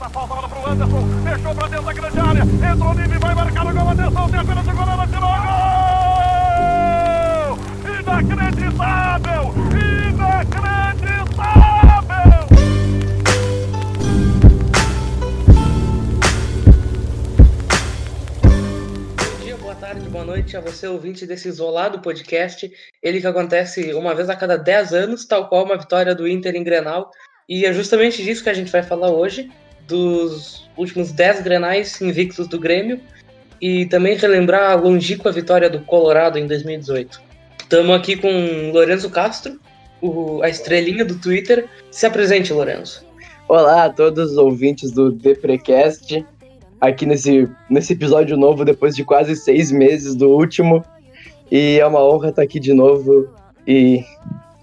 a falta bola pro Anderson. Fechou pra dentro da grande área. Entrou Nive, vai marcar o gol. Atenção, tem apenas o goleiro, tirou gol! Inacreditável! Inacreditável! Boa tarde, boa noite a você, ouvinte desse isolado podcast. Ele que acontece uma vez a cada 10 anos, tal qual uma vitória do Inter em Grenal. E é justamente disso que a gente vai falar hoje, dos últimos 10 Grenais invictos do Grêmio e também relembrar a longínqua vitória do Colorado em 2018. Estamos aqui com Lorenzo Castro, o- a estrelinha do Twitter. Se apresente, Lorenzo. Olá a todos os ouvintes do Deprecast, aqui nesse, nesse episódio novo, depois de quase seis meses do último. E é uma honra estar aqui de novo e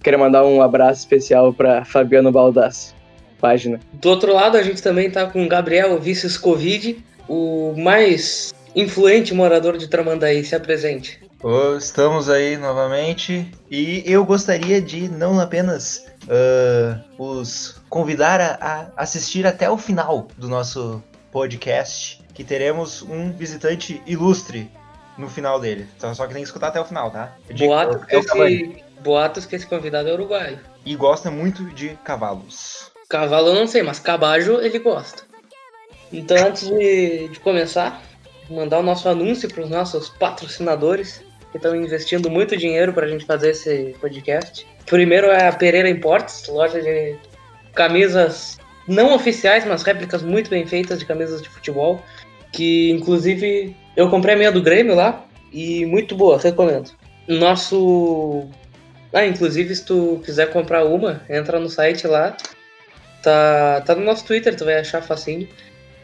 quero mandar um abraço especial para Fabiano Baldasso, página. Do outro lado, a gente também está com Gabriel Vices Covid, o mais influente morador de Tramandaí. Se apresente. Ô, Estamos aí novamente e eu gostaria de não apenas ah, os convidar a, a assistir até o final do nosso podcast, que teremos um visitante ilustre no final dele. Só, só que tem que escutar até o final, tá? Digo, Boatos que, é o esse, boatos que esse convidado é uruguaio. E gosta muito de cavalos. Cavalo eu não sei, mas cabajo ele gosta. Então, antes de, de começar, mandar o nosso anúncio para os nossos patrocinadores que estão investindo muito dinheiro para a gente fazer esse podcast. Primeiro é a Pereira Imports, loja de camisas não oficiais, mas réplicas muito bem feitas de camisas de futebol. Que inclusive eu comprei a minha do Grêmio lá e muito boa, recomendo. Nosso. Ah, inclusive, se tu quiser comprar uma, entra no site lá. Tá, tá no nosso Twitter, tu vai achar facinho.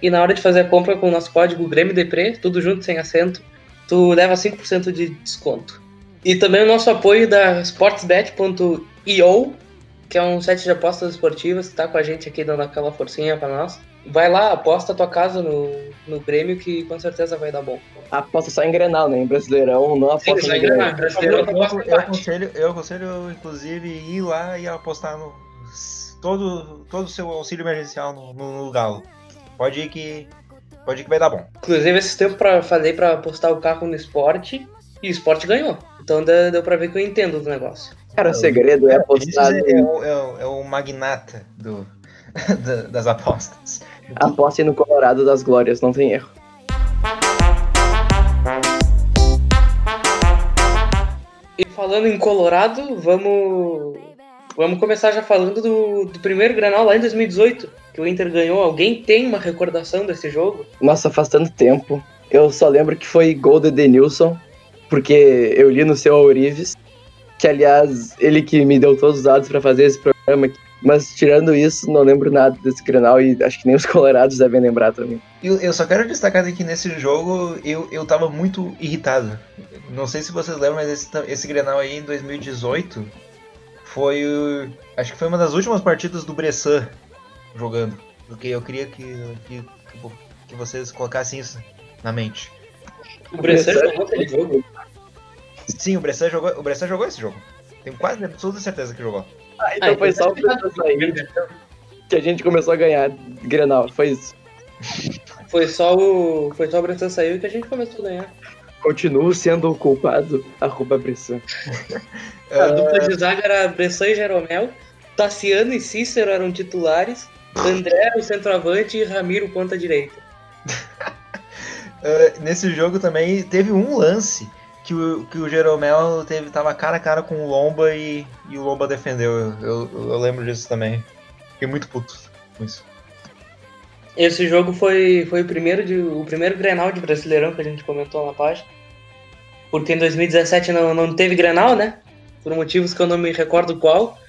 E na hora de fazer a compra com o nosso código Grêmio Depre, tudo junto sem acento, tu leva 5% de desconto. E também o nosso apoio da sportsbet.io, que é um site de apostas esportivas que tá com a gente aqui dando aquela forcinha pra nós. Vai lá, aposta a tua casa no, no Grêmio que com certeza vai dar bom. Aposta só em Grenal, né? Em Brasileirão, não Sim, aposta vai em Grenal. Eu, eu empate. aconselho, eu aconselho, inclusive, ir lá e apostar no todo, todo o seu auxílio emergencial no, no, no Galo. Pode ir que. Pode ir que vai dar bom. Inclusive, esse tempo pra fazer pra apostar o carro no esporte e o esporte ganhou. Então deu, deu pra ver que eu entendo do negócio. Cara, o segredo é apostar, Vinícius é, o, é o- é o magnata do, da- das apostas. aposte no Colorado das Glórias, não tem erro. E falando em Colorado, vamos vamos começar já falando do, do primeiro Granal lá em 2018, que o Inter ganhou. Alguém tem uma recordação desse jogo? Nossa, faz tanto tempo. Eu só lembro que foi gol de Denilson, porque eu li no seu Aurives, que aliás, ele que me deu todos os dados pra fazer esse programa aqui. Mas tirando isso, não lembro nada desse Grenal e acho que nem os colorados devem lembrar também. Eu, eu só quero destacar que nesse jogo eu, eu tava muito irritado. Não sei se vocês lembram, mas esse, esse Grenal aí em 2018 foi Acho que foi uma das últimas partidas do Bressan jogando. Porque eu queria que, que, que vocês colocassem isso na mente. O Bressan jogou aquele jogo. Sim, o Bressan jogou, o Bressan jogou esse jogo. Tenho quase absoluta certeza que jogou. Ah, então Ah, foi então só o Bressan sair que a gente começou a ganhar Grenal, foi isso. Foi só o foi só o Bressan saiu que a gente começou a ganhar. Continuo sendo o culpado, arroba Bressan. A dupla de zaga era Bressan e Jeromel, Tassiano e Cícero eram titulares, André era o centroavante e Ramiro ponta direita. Ah, nesse jogo também teve um lance que o, que o Jeromel teve, tava cara a cara com o Lomba e, e o Lomba defendeu. Eu, eu, eu lembro disso também. Fiquei muito puto com isso. Esse jogo foi, foi o, primeiro de, o primeiro Grenal de Brasileirão que a gente comentou na página. Porque em 2017 não, não teve Grenal, né? Por motivos que eu não me recordo qual.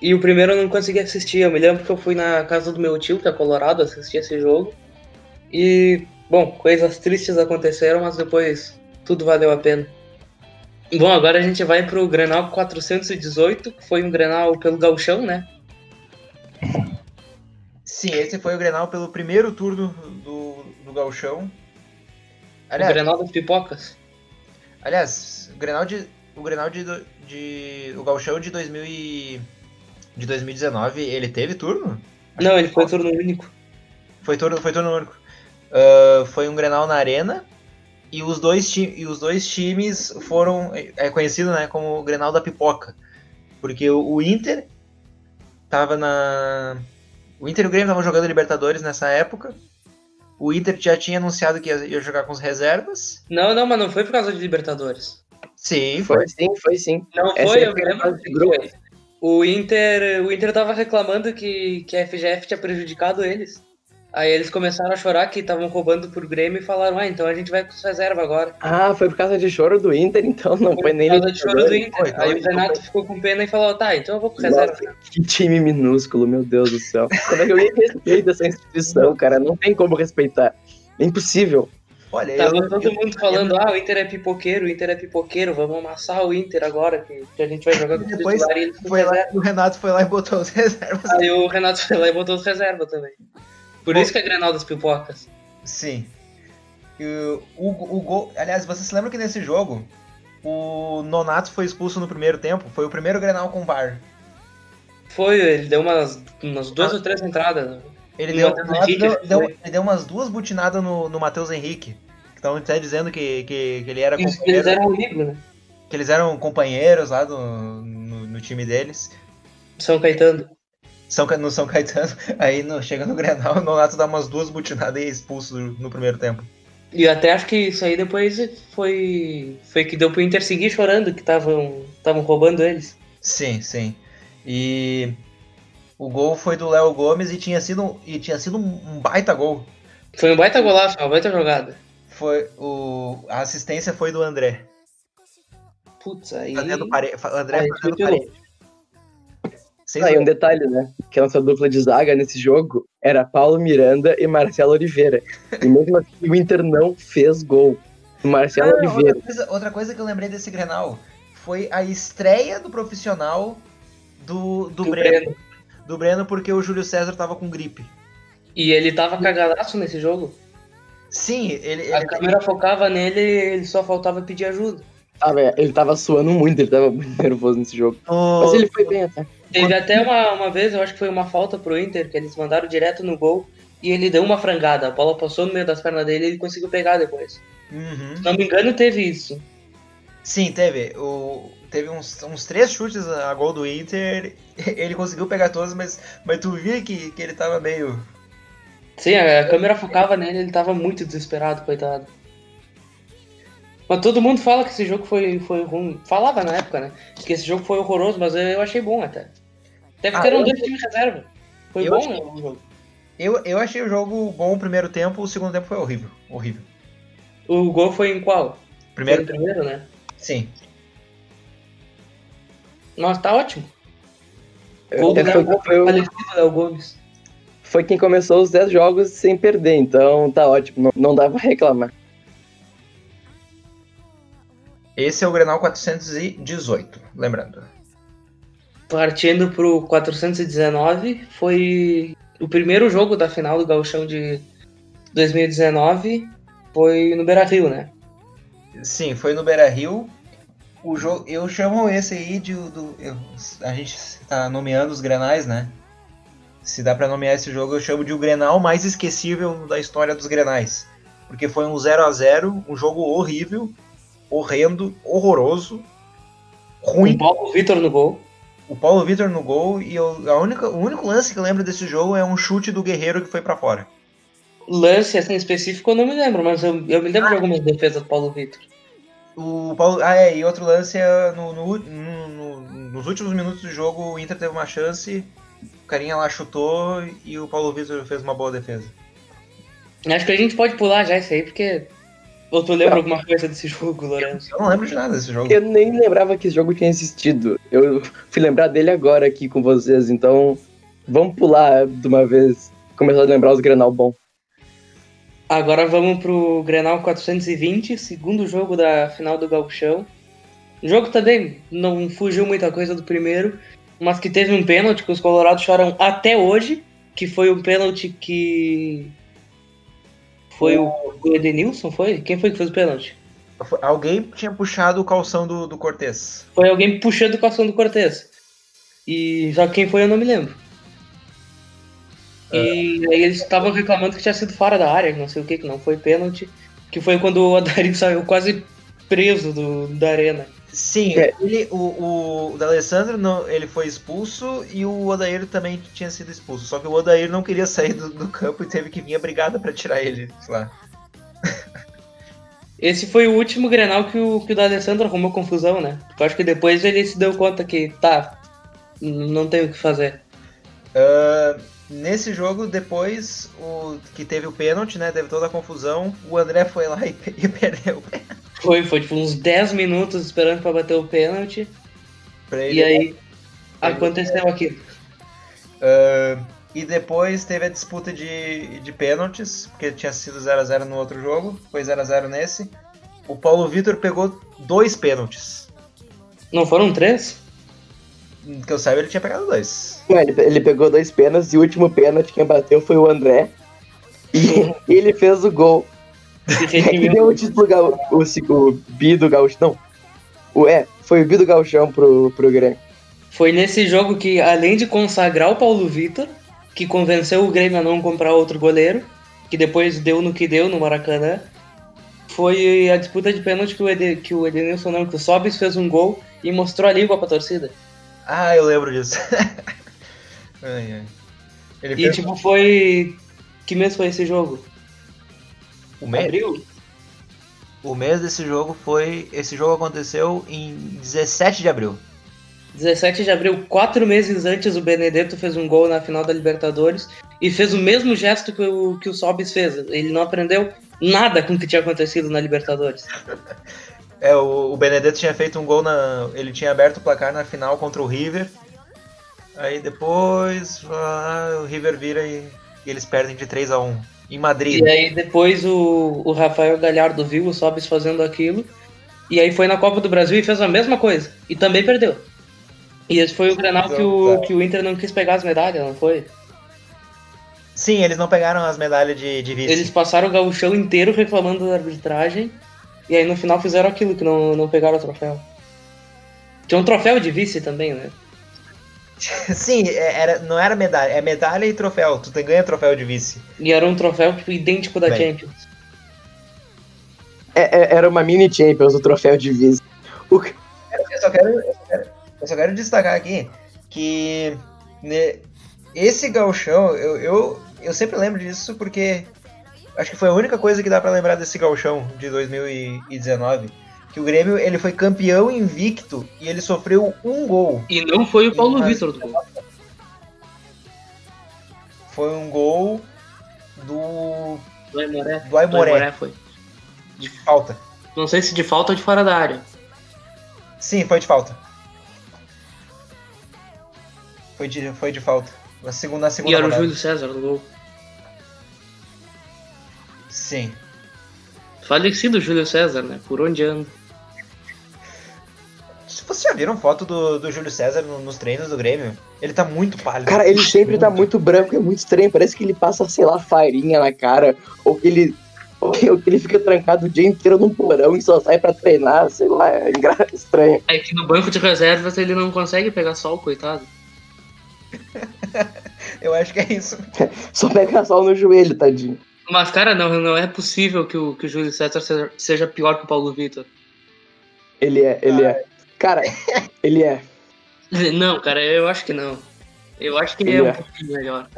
E o primeiro eu não consegui assistir. Eu me lembro que eu fui na casa do meu tio, que é colorado, assistir esse jogo. E, bom, coisas tristes aconteceram, mas depois tudo valeu a pena. Bom, agora a gente vai pro Grenal 418, que foi um Grenal pelo Gauchão, né? Sim, esse foi o Grenal pelo primeiro turno do, do Gauchão. O Aliás, Grenal das Pipocas. Aliás o Grenal de. O Grenal de, de. O Gauchão de 2000 e, de 2019, ele teve turno? Não, ele foi turno único. Foi turno, foi turno único. Uh, foi um Grenal na arena e os dois, e os dois times foram é conhecido né, como o Grenal da pipoca, porque o, o Inter tava na o Inter e o Grêmio estavam jogando Libertadores nessa época. O Inter já tinha anunciado que ia, jogar com as reservas. Não, não, mas não foi por causa de Libertadores. Sim, foi. Foi sim, foi sim. Não Essa foi, é eu me lembro. O Inter, o Inter tava reclamando que, que a FGF tinha prejudicado eles. Aí eles começaram a chorar que estavam roubando por Grêmio e falaram, ah, então a gente vai com reserva agora. Ah, foi por causa de choro do Inter, então não foi, nem por causa de choro do. Inter. Foi, então Aí o Renato ficou com pena e falou, tá, então eu vou com reserva. Nossa, que time minúsculo, meu Deus do céu. Como é que alguém respeita essa instituição, cara? Não tem como respeitar. É impossível. Olha, Tava eu, todo eu- mundo falando, ah, o Inter é pipoqueiro, o Inter é pipoqueiro, vamos amassar o Inter agora, que, que a gente vai jogar com o Depois titular foi lá, reserva. o Renato foi lá e botou as reservas. Aí o Renato foi lá e botou os reserva também. Por Bom. isso que é Grenal das pipocas. Sim. O, o, o gol. Aliás, você se lembra que nesse jogo o Nonato foi expulso no primeiro tempo? Foi o primeiro Grenal com VAR. Foi, ele deu umas, umas duas ou três entradas. Ele deu, Henrique, deu, deu- ele deu umas duas butinadas no, no Matheus Henrique. Que estão até dizendo que, que, que ele era Isso, companheiro. eles eram amigos, né? Que eles eram companheiros lá do, no, no time deles. São Caetano. São, no São Caetano. Aí no, chega no Grenal, o Nonato dá umas duas butinadas e é expulso no, primeiro tempo. E até acho que isso aí depois foi foi que deu pro Inter seguir chorando que estavam roubando eles. Sim, sim. E o gol foi do Léo Gomes e tinha sido, e tinha sido um baita gol. Foi um baita golaço, uma baita jogada. Foi o, a assistência foi do André. Putz, aí. Fazendo pare, André aí fazendo parede. Ah, e um detalhe, né? Que a nossa dupla de zaga nesse jogo era Paulo Miranda e Marcelo Oliveira. E mesmo assim o Inter não fez gol. Marcelo Ah, Oliveira. outra, coisa, outra coisa que eu lembrei desse Grenal foi a estreia do profissional do, do, do Breno. Breno. Do Breno, porque o Júlio César tava com gripe. E ele tava cagadaço nesse jogo. Sim, ele. A ele câmera focava nele ele só faltava pedir ajuda. Ah, velho, ele tava suando muito, ele tava muito nervoso nesse jogo. o- Mas ele foi bem até. Teve até uma, uma vez, eu acho que foi uma falta pro Inter, que eles mandaram direto no gol. E ele deu uma frangada. A bola passou no meio das pernas dele e ele conseguiu pegar depois. Uhum. Se não me engano, teve isso. Sim, teve. O, teve uns, uns três chutes a gol do Inter. Ele conseguiu pegar todos, mas, mas tu via que, que ele tava meio. Sim, a câmera focava nele, ele tava muito desesperado, coitado. Mas todo mundo fala que esse jogo foi, foi ruim. Falava na época, né? Que esse jogo foi horroroso, mas eu achei bom até. Até porque Ah, eram eu dois times reserva. Foi eu bom achei- o jogo. Eu, eu achei o jogo bom o primeiro tempo, o segundo tempo foi horrível. Horrível. O gol foi em qual? Primeiro Foi primeiro, né? Sim. Nossa, tá ótimo. Gol do foi, foi o- falecido Léo Gomes. foi quem começou os 10 jogos sem perder, então tá ótimo, não, não dá pra reclamar. Esse é o Grenal 418, lembrando. Partindo pro 419, foi o primeiro jogo da final do Gauchão de 2019. Foi no Beira Rio, né? Sim, foi no Beira Rio. O jogo, eu chamo esse aí de. Do, eu- a gente tá nomeando os grenais, né? Se dá pra nomear esse jogo, eu chamo de o grenal mais esquecível da história dos grenais. Porque foi um 0 a 0 um jogo horrível, horrendo, horroroso, ruim. Com Paulo Vitor no gol. O Paulo Vitor no gol e eu, a única, o único lance que eu lembro desse jogo é um chute do Guerreiro que foi pra fora. Lance assim específico eu não me lembro, mas eu, eu me lembro de algumas defesas do Paulo Vitor. O Paulo, ah, é, e outro lance é no, no- no- no- nos últimos minutos do jogo o Inter teve uma chance, o carinha lá chutou e o Paulo Vitor fez uma boa defesa. Acho que a gente pode pular já isso aí, porque. Ou tu lembra alguma coisa desse jogo, Lourenço? Eu não lembro de nada desse jogo. Eu nem lembrava que esse jogo tinha existido. Eu fui lembrar dele agora aqui com vocês, então vamos pular de uma vez, começar a lembrar os Grenal bom. Agora vamos pro Grenal 420, segundo jogo da final do Gauchão. O jogo também não fugiu muita coisa do primeiro, mas que teve um pênalti que os colorados choram até hoje, que foi um pênalti que. Foi o, o Edenilson, foi? Quem foi que fez o pênalti? Alguém tinha puxado o calção do, do Cortez. Foi alguém puxando o calção do Cortez. E só quem foi eu não me lembro. E aí eles estavam reclamando que tinha sido fora da área, não sei o que, que não foi pênalti. Que foi quando o Adair saiu quase preso do, da arena. Sim, É. ele, o, o, o D'Alessandro não, ele foi expulso e o Odair também tinha sido expulso. Só que o Odair não queria sair do, do campo e teve que vir a brigada pra tirar ele lá. Esse foi o último Grenal que o, que o D'Alessandro arrumou confusão, né? Porque eu acho que depois ele se deu conta que, tá, não tem o que fazer. Ah, nesse jogo, depois o que teve o pênalti, né? Teve toda a confusão. O André foi lá e, e perdeu. Foi, foi tipo uns 10 minutos esperando pra bater o pênalti. Pra ele. E aí aconteceu aquilo. Ah, e depois teve a disputa de, de pênaltis, porque tinha sido 0x0 no outro jogo, foi 0x0 nesse. O Paulo Vitor pegou dois pênaltis. Não foram três? Que eu saiba, ele tinha pegado dois. Não, ele, ele pegou dois pênaltis e o último pênalti quem bateu foi o André. E ele fez o gol. É que redimiu. deu o título gal, o, o Bi do Gaúcho. Não. O, é, foi o Bi do Gauchão pro, pro Grêmio. Foi nesse jogo que, além de consagrar o Paulo Vitor, que convenceu o Grêmio a não comprar outro goleiro, que depois deu no que deu no Maracanã, foi a disputa de pênalti que o, Ede, que o Edenilson, não, que o Sobis fez um gol e mostrou a língua pra torcida. Ah, eu lembro disso. ai, ai. Ele E fez tipo, foi. Que mês foi esse jogo? O mês. Abril? O mês desse jogo foi. Esse jogo aconteceu em 17 de abril. 17 de abril, quatro meses antes, o Benedetto fez um gol na final da Libertadores e fez o mesmo gesto que o, que o Sobis fez. Ele não aprendeu nada com o que tinha acontecido na Libertadores. É, o, o Benedetto tinha feito um gol na. Ele tinha aberto o placar na final contra o River. Aí depois ah, o River vira e, e eles perdem de 3 a 1 Em Madrid. E aí depois o, o Rafael Galhardo viu o Sobis fazendo aquilo. E aí foi na Copa do Brasil e fez a mesma coisa. E também perdeu. E esse foi o Grenal que o, que o Inter não quis pegar as medalhas, não foi? Sim, eles não pegaram as medalhas de, de vice. Eles passaram o gauchão inteiro reclamando da arbitragem. E aí no final fizeram aquilo que não, não pegaram o troféu. Tinha um troféu de vice também, né? Sim, é- era, não era medalha, é medalha e troféu. Tu ganha troféu de vice. E era um troféu tipo, idêntico da Bem. Champions. É, é, era uma mini Champions, o troféu de vice. O, Eu só quero, eu só quero, eu só quero destacar aqui que né, esse gauchão, eu, eu, eu sempre lembro disso porque acho que foi a única coisa que dá pra lembrar desse gauchão de 2019. Que o Grêmio ele foi campeão invicto e ele sofreu um gol. E não foi o Paulo Vitor do gol. Foi um gol do, Do Aimoré. do Aimoré, foi. de falta. Não sei se de falta ou de fora da área. Sim, foi de falta. Foi de, foi de falta. Na segunda, na E segunda era o. Júlio César do gol. Sim. Falecido Júlio César, né? Por onde anda. Vocês já viram foto do, do Júlio César no- nos treinos do Grêmio? Ele tá muito pálido. cara, ele sempre tá muito branco, é muito estranho. Parece que ele passa, sei lá, farinha na cara. Ou que ele. Ou que ou que ele fica trancado o dia inteiro num porão e só sai pra treinar, sei lá, é estranho. É que no banco de reservas ele não consegue pegar sol, coitado. Eu acho que é isso. Só pega sol no joelho, tadinho. Mas, cara, não, não é possível que o, que o Júlio César seja, seja pior que o Paulo Vitor. Ele é, ele é. Cara, ele é. Não, cara, eu acho que não. Eu acho que ele, Ele é é. um pouquinho melhor.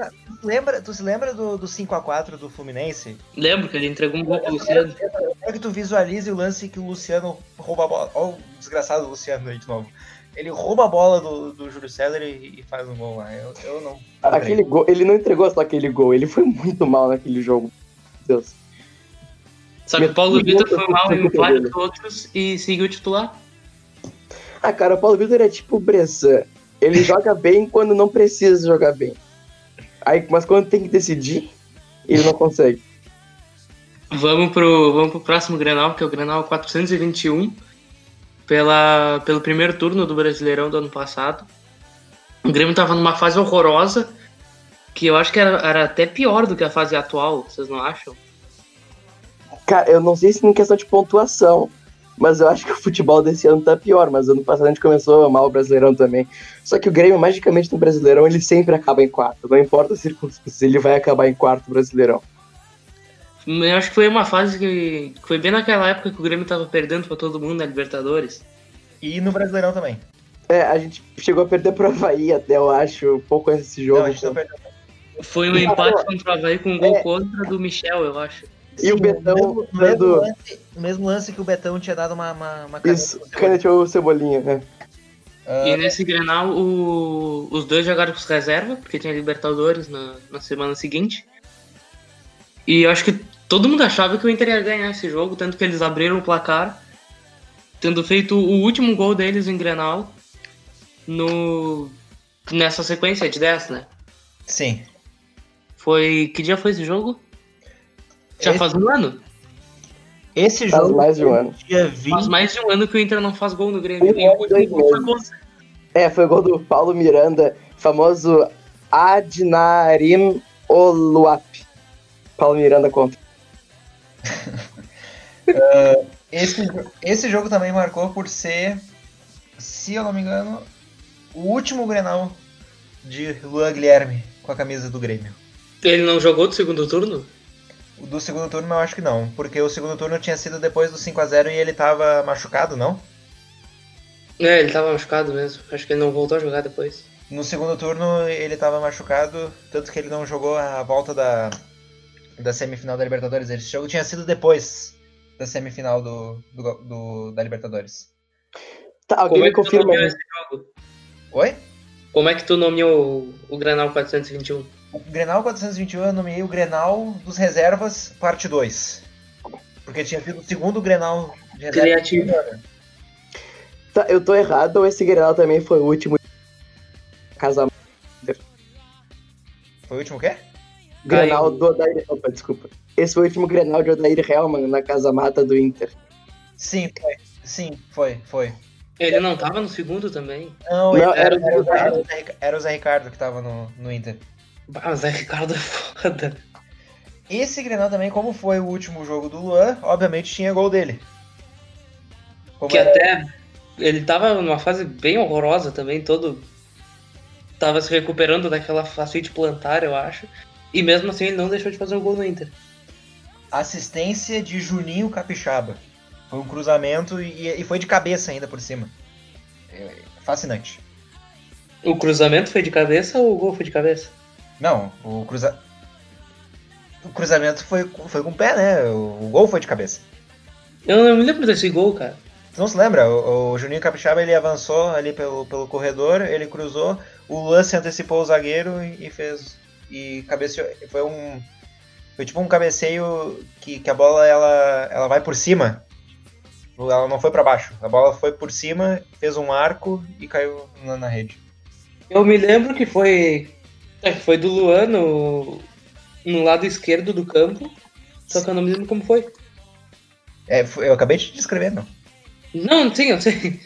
Lembra, tu se lembra do, do 5x4 do Fluminense? Lembro que ele entregou um gol pro Luciano. Quero que tu visualize o lance que o Luciano rouba a bola. Olha o desgraçado Luciano aí de novo. Ele rouba a bola do, do Júlio César e, e faz um gol lá. Eu, eu não. Aquele gol, ele não entregou só aquele gol, ele foi muito mal naquele jogo. Deus. Só que o Paulo Vitor foi mal em vários outros e seguiu titular. Ah, cara, o Paulo Vitor é tipo o Bressan. Ele joga bem quando não precisa jogar bem. Aí, mas quando tem que decidir, ele não consegue. Vamos pro, vamos pro próximo Grenal, que é o Grenal 421, pela, pelo primeiro turno do Brasileirão do ano passado. O Grêmio tava numa fase horrorosa, que eu acho que era, era até pior do que a fase atual, vocês não acham? Cara, eu não sei se em questão de pontuação, Mas eu acho que o futebol desse ano tá pior, mas ano passado a gente começou mal o Brasileirão também. Só que o Grêmio, magicamente, no Brasileirão, ele sempre acaba em quarto. Não importa as circunstâncias, ele vai acabar em quarto Brasileirão. Eu acho que foi uma fase que foi bem naquela época que o Grêmio tava perdendo pra todo mundo na Libertadores. E no Brasileirão também. É, a gente chegou a perder pro Havaí até, eu acho, um pouco antes desse jogo. Não, a gente não perdeu. Foi um E- empate contra o Havaí com um gol É. contra do Michel, eu acho. E o Betão mesmo, no mesmo dando- lance, mesmo lance que o Betão tinha dado uma, uma, uma caneta Isso, pro Cebolinha. caneteou o Cebolinha, né? Ah, E nesse Grenal, o- os dois jogaram com os reserva, porque tinha Libertadores na, na semana seguinte. E eu acho que todo mundo achava que o Inter ia ganhar esse jogo, tanto que eles abriram o placar, tendo feito o último gol deles em Grenal no, nessa sequência de 10, né? Sim. Foi. Que dia foi esse jogo? Já Esse- faz um ano? Esse Faz jogo mais de um ano. dia 20. Faz mais de um ano que o Inter não faz gol no Grêmio. Gol foi contra- É, foi o gol do Paulo Miranda, famoso Adnarim Oluap. Paulo Miranda contra. Esse, esse jogo também marcou por ser, se eu não me engano, o último Grenal de Luan Guilherme com a camisa do Grêmio. Ele não jogou do segundo turno? Do segundo turno eu acho que não, porque o segundo turno tinha sido depois do 5 a 0 e ele tava machucado, não? É, ele tava machucado mesmo. Acho que ele não voltou a jogar depois. No segundo turno ele tava machucado, tanto que ele não jogou a volta da, da semifinal da Libertadores. Esse jogo tinha sido depois da semifinal do, do, do- da Libertadores. Tá, alguém Como é me que tu confirma nomeou aí. esse jogo? Oi? Como é que tu nomeou o, o Granal 421? O Grenal 421 eu nomeei o Grenal dos Reservas, parte 2. Porque tinha sido o segundo Grenal de reserva. Criativo. Tá, eu tô errado ou esse Grenal também foi o último casamento? Foi o último o quê? Grenal do Odair. Opa, desculpa. Esse foi o último Grenal de Odair Helman na casa mata do Inter. Sim, foi. Sim, foi, foi. Ele não tava no segundo também. Não, Não, era, era o era, o Zé- Ricardo. era o Zé Ricardo que tava no, no Inter. Bah, mas é Ricardo é foda. Esse Grenal também, como foi o último jogo do Luan, obviamente tinha gol dele. Como Que era- até ele tava numa fase bem horrorosa também, todo. Tava se recuperando daquela facite plantar, eu acho. E mesmo assim ele não deixou de fazer um gol no Inter. assistência de Juninho Capixaba. Foi um cruzamento e, e foi de cabeça ainda por cima. É, fascinante. O cruzamento foi de cabeça ou o gol foi de cabeça? Não, o, cruza... o cruzamento foi, foi com o pé, né? O, o gol foi de cabeça. Eu não me lembro desse gol, cara. Tu não se lembra? O, o Juninho Capixaba ele avançou ali pelo, pelo corredor, ele cruzou, o Luan se antecipou o zagueiro e, e fez. E cabeceou. Foi um. Foi tipo um cabeceio que, que a bola ela, ela vai por cima. Ela não foi pra baixo. A bola foi por cima, fez um arco e caiu na, na rede. Eu me lembro que foi. É, foi do Luan no, no lado esquerdo do campo. Só que eu não me lembro como foi. É, eu acabei de descrever, não. Não, sim, eu sei.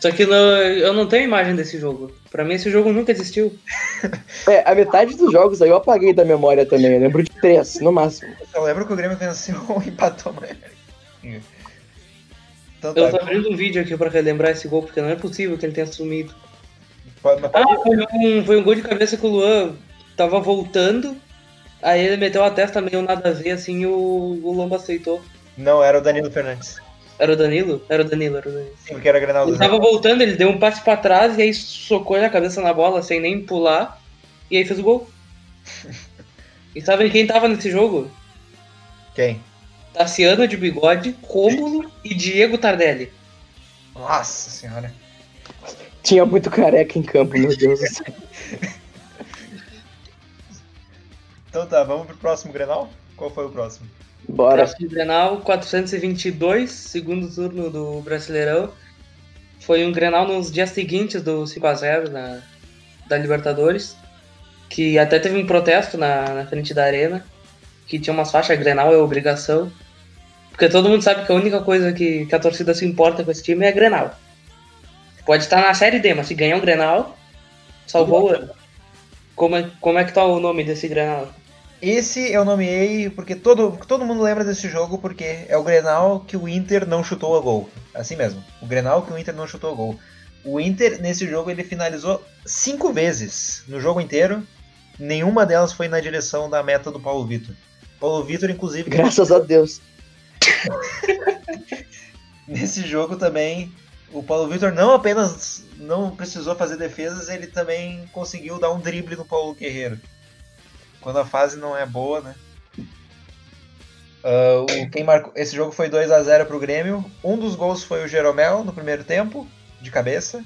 Só que não- eu não tenho imagem desse jogo. Pra mim esse jogo nunca existiu. É, a metade dos jogos aí eu apaguei da memória também. Eu lembro de três, no máximo. Eu lembro que o Grêmio venceu e empatou, mas. Então Eu tá. tô abrindo um vídeo aqui pra relembrar esse gol, porque não é possível que ele tenha sumido. Pode- mas Ah, foi um, foi um gol de cabeça que o Luan tava voltando. Aí ele meteu a testa meio nada a ver, assim, e o, o Lomba aceitou. Não, era o Danilo Fernandes. Era o Danilo? Era o Danilo, era o Danilo. Sim, porque era Grenal do Ele tava voltando, ele deu um passe pra trás e aí socou a cabeça na bola sem nem pular. E aí fez o gol. E sabem quem tava nesse jogo? Quem? Tassiano de bigode, Rômulo e Diego Tardelli. Nossa senhora. Tinha muito careca em campo, meu Deus do céu. Então tá, vamos pro próximo Grenal? Qual foi o próximo? Bora. Próximo Grenal, 422, segundo turno do Brasileirão. Foi um Grenal nos dias seguintes do 5x0 na, da Libertadores. Que até teve um protesto na, na frente da arena. Que tinha umas faixas Grenal é obrigação. Porque todo mundo sabe que a única coisa que, que a torcida se importa com esse time é Grenal. Pode estar na Série D, mas se ganhar um Grenal, salvou o ano. Como é, como é que tá o nome desse Grenal? Esse eu nomeei porque todo, todo mundo lembra desse jogo porque é o Grenal que o Inter não chutou a gol. Assim mesmo. O Grenal que o Inter não chutou a gol. O Inter, nesse jogo, ele finalizou cinco vezes no jogo inteiro. Nenhuma delas foi na direção da meta do Paulo Vitor. Paulo Vitor, inclusive. Graças a Deus. nesse jogo também, o Paulo Vitor não apenas não precisou fazer defesas, ele também conseguiu dar um drible no Paulo Guerreiro. Quando a fase não é boa, né? Uh, o, quem marcou, esse jogo foi 2 a 0 para o Grêmio. Um dos gols foi o Jeromel no primeiro tempo, de cabeça.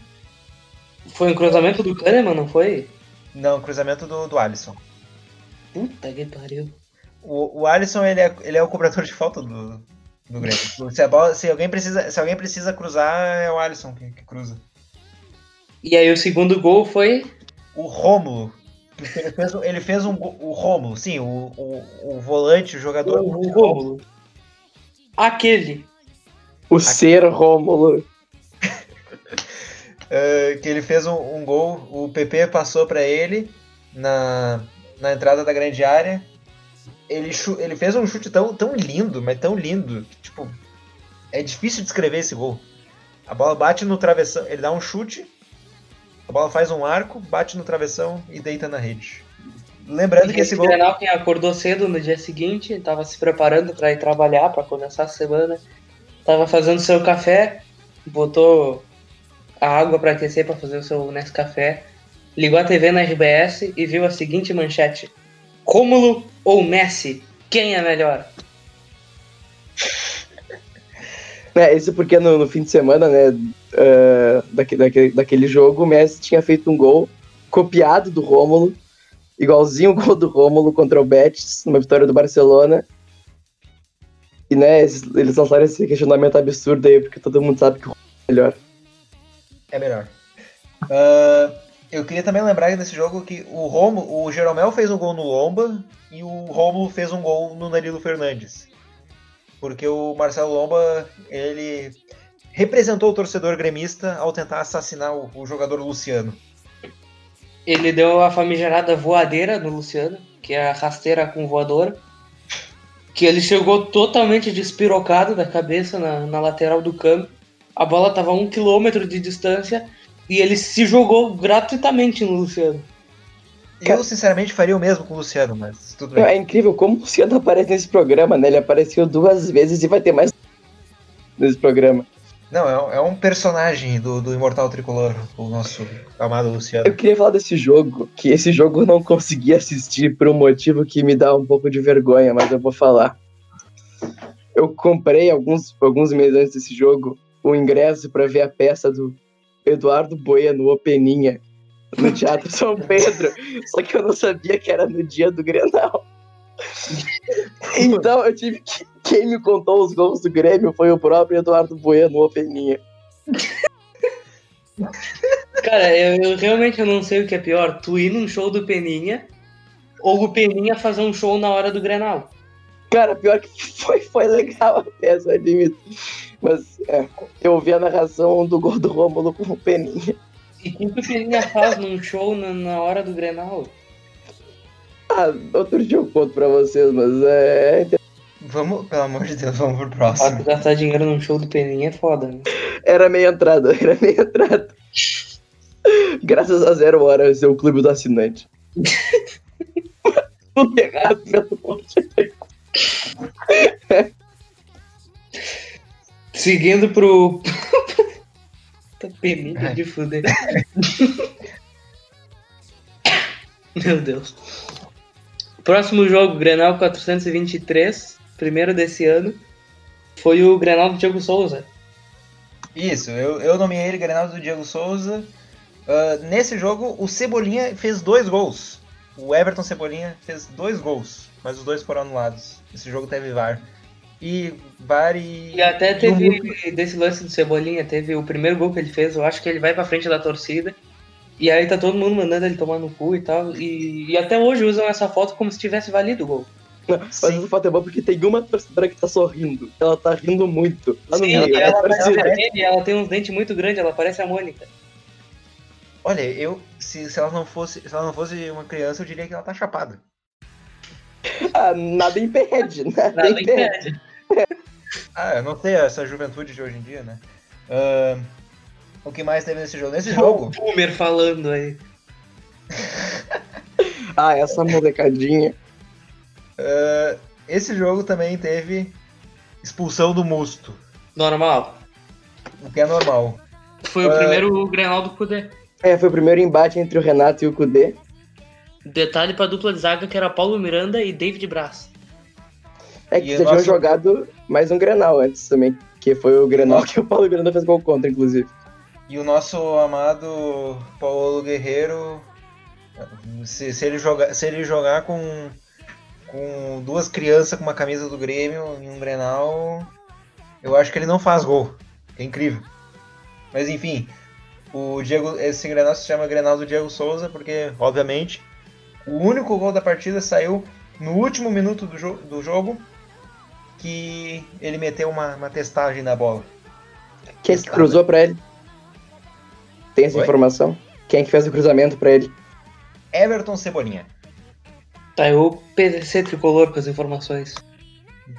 Foi um cruzamento do Kahneman, não foi? Não, cruzamento do, do Alisson. Puta que pariu. O, o Alisson, ele é, ele é o cobrador de falta do, do Grêmio. Se, bola, se, alguém precisa, se alguém precisa cruzar, é o Alisson que, que cruza. E aí o segundo gol foi? O Rômulo. Ele fez, ele fez um, o Rômulo, sim, o, o, o volante, o jogador. O, o Rômulo. Aquele. O ser Rômulo. uh, que ele fez um, um, gol, o PP passou para ele na, na entrada da grande área. Ele, ele fez um chute tão, tão lindo, mas tão lindo, que, tipo, é difícil descrever esse gol. A bola bate no travessão, ele dá um chute, a bola faz um arco, bate no travessão e deita na rede. Lembrando e que esse gol. Grenal quem acordou cedo no dia seguinte, estava se preparando para ir trabalhar, para começar a semana, estava fazendo seu café, botou a água para aquecer para fazer o seu Nescafé, ligou a TV na RBS e viu a seguinte manchete: Rômulo ou Messi? Quem é melhor? É, isso porque no, no fim de semana, né, uh, daquele, daquele, daquele jogo, o Messi tinha feito um gol copiado do Rômulo, igualzinho o gol do Rômulo contra o Betis, numa vitória do Barcelona. E, né, eles, eles lançaram esse questionamento absurdo aí, porque todo mundo sabe que o Rômulo é melhor. É melhor. Uh, eu queria também lembrar nesse jogo que o Romo, o Jeromel fez um gol no Lomba e o Romulo fez um gol no Danilo Fernandes. Porque o Marcelo Lomba, ele representou o torcedor gremista ao tentar assassinar o, o jogador Luciano. Ele deu a famigerada voadeira no Luciano, que é a rasteira com voadora. Que ele chegou totalmente despirocado da cabeça na, na lateral do campo a bola estava a um quilômetro de distância e ele se jogou gratuitamente no Luciano. Eu, sinceramente, faria o mesmo com o Luciano, mas tudo bem. É incrível como o Luciano aparece nesse programa, né? Ele apareceu duas vezes e vai ter mais nesse programa. Não, é, é um personagem do, do Imortal Tricolor, o nosso amado Luciano. Eu queria falar desse jogo, que esse jogo eu não consegui assistir por um motivo que me dá um pouco de vergonha, mas eu vou falar. Eu comprei alguns, alguns meses antes desse jogo o ingresso para ver a peça do Eduardo Bueno, Openinha, no Teatro São Pedro. Só que eu não sabia que era no dia do Grenal. Então eu tive que. Quem me contou os gols do Grêmio foi o próprio Eduardo Bueno, Openinha. Cara, eu, eu, realmente eu não sei o que é pior, tu ir num show do Peninha ou o Peninha fazer um show na hora do Grenal. Cara, pior que foi, foi legal a peça, admito. Mas é, eu ouvi a narração do gol do Rômulo com o Peninha. E o que o Peninha faz num show na, na, hora do Grenal? Ah, outro dia eu conto pra vocês, mas é. Vamos, pelo amor de Deus, vamos pro próximo. gastar dinheiro num show do Peninha é foda, né? Era meia entrada, era meia entrada. Graças a zero horas, é o clube do assinante. Tudo errado, meu Seguindo pro. tá peninha de fuder. Meu Deus. Próximo jogo, Grenal 423, primeiro desse ano, foi o Grenal do Diego Souza. Isso, eu, eu nomeei ele Grenal do Diego Souza. Uh, nesse jogo, o Cebolinha fez dois gols. O Everton Cebolinha fez dois gols, mas os dois foram anulados. Esse jogo teve VAR. E VAR e. E até teve, desse lance do Cebolinha, teve o primeiro gol que ele fez, eu acho que ele vai pra frente da torcida. E aí tá todo mundo mandando ele tomar no cu e tal. E, e até hoje usam essa foto como se tivesse valido o gol. Mas essa foto é boa porque tem uma torcedora que tá sorrindo. Ela tá rindo muito. Ela, Sim, ela, ela, parece ela tem uns dentes muito grandes, ela parece a Mônica. Olha, eu. Se, se ela não fosse. Se ela não fosse uma criança, eu diria que ela tá chapada. Ah, nada impede, nada, Nada impede. impede. Ah, eu não sei essa juventude de hoje em dia, né? Ahn, o que mais teve nesse jogo? Nesse jogo, Boomer falando aí. Ah, essa molecadinha. ah, esse jogo também teve expulsão do Musto, Normal. o que é normal. Foi o É. primeiro Grenal do Cudê. É, foi o primeiro embate entre o Renato e o Kudê. Detalhe pra dupla de zaga que era Paulo Miranda e David Braz. É que E tinham nosso- jogado mais um Grenal antes também. Que foi o Grenal que o Paulo Miranda fez gol contra, inclusive. E o nosso amado Paulo Guerreiro, se, se ele, jogar, se ele jogar com, com duas crianças com uma camisa do Grêmio em um Grenal, eu acho que ele não faz gol. É incrível. Mas enfim, o Diego, esse Grenal se chama Grenal do Diego Souza, porque, obviamente, o único gol da partida saiu no último minuto do, jo do jogo, que ele meteu uma, uma testagem na bola. Quem que cruzou pra ele? Tem essa Oi? informação? Quem é que fez o cruzamento pra ele? Everton Cebolinha. Tá, eu PVC tricolor com as informações.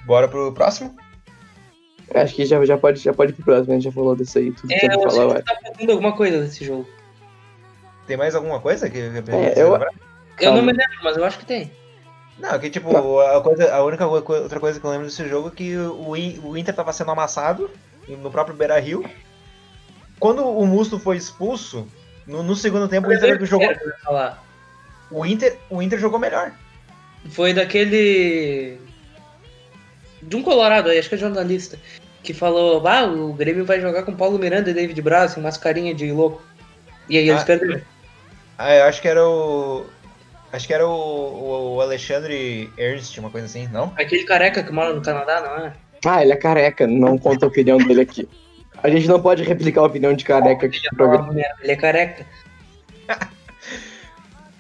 Bora pro próximo? Acho que já, já, pode, já pode ir pro próximo, a gente já falou disso aí. Tudo que É, tinha eu que falar, que tá faltando alguma coisa desse jogo. Tem mais alguma coisa que, que É, eu- Eu Calma. não me lembro, mas eu acho que tem. Não, que tipo, a, coisa, a única outra coisa que eu lembro desse jogo é que o, o Inter tava sendo amassado no próprio Beira Rio. Quando o Musto foi expulso, no, no segundo tempo o Inter jogou. Eu. O Inter, o Inter jogou melhor. Foi daquele. De um Colorado aí, acho que é jornalista. Que falou: Ah, o Grêmio vai jogar com Paulo Miranda e David Braz, com umas carinhas de louco. E aí eles Ah. perderam. Ah, eu acho que era o. Acho que era o, o Alexandre Ernst, uma coisa assim, não? Aquele careca que mora no Canadá, não é? Ah, ele é careca, não conta a opinião dele aqui. A gente não pode replicar a opinião de careca aqui no programa. Ele é careca.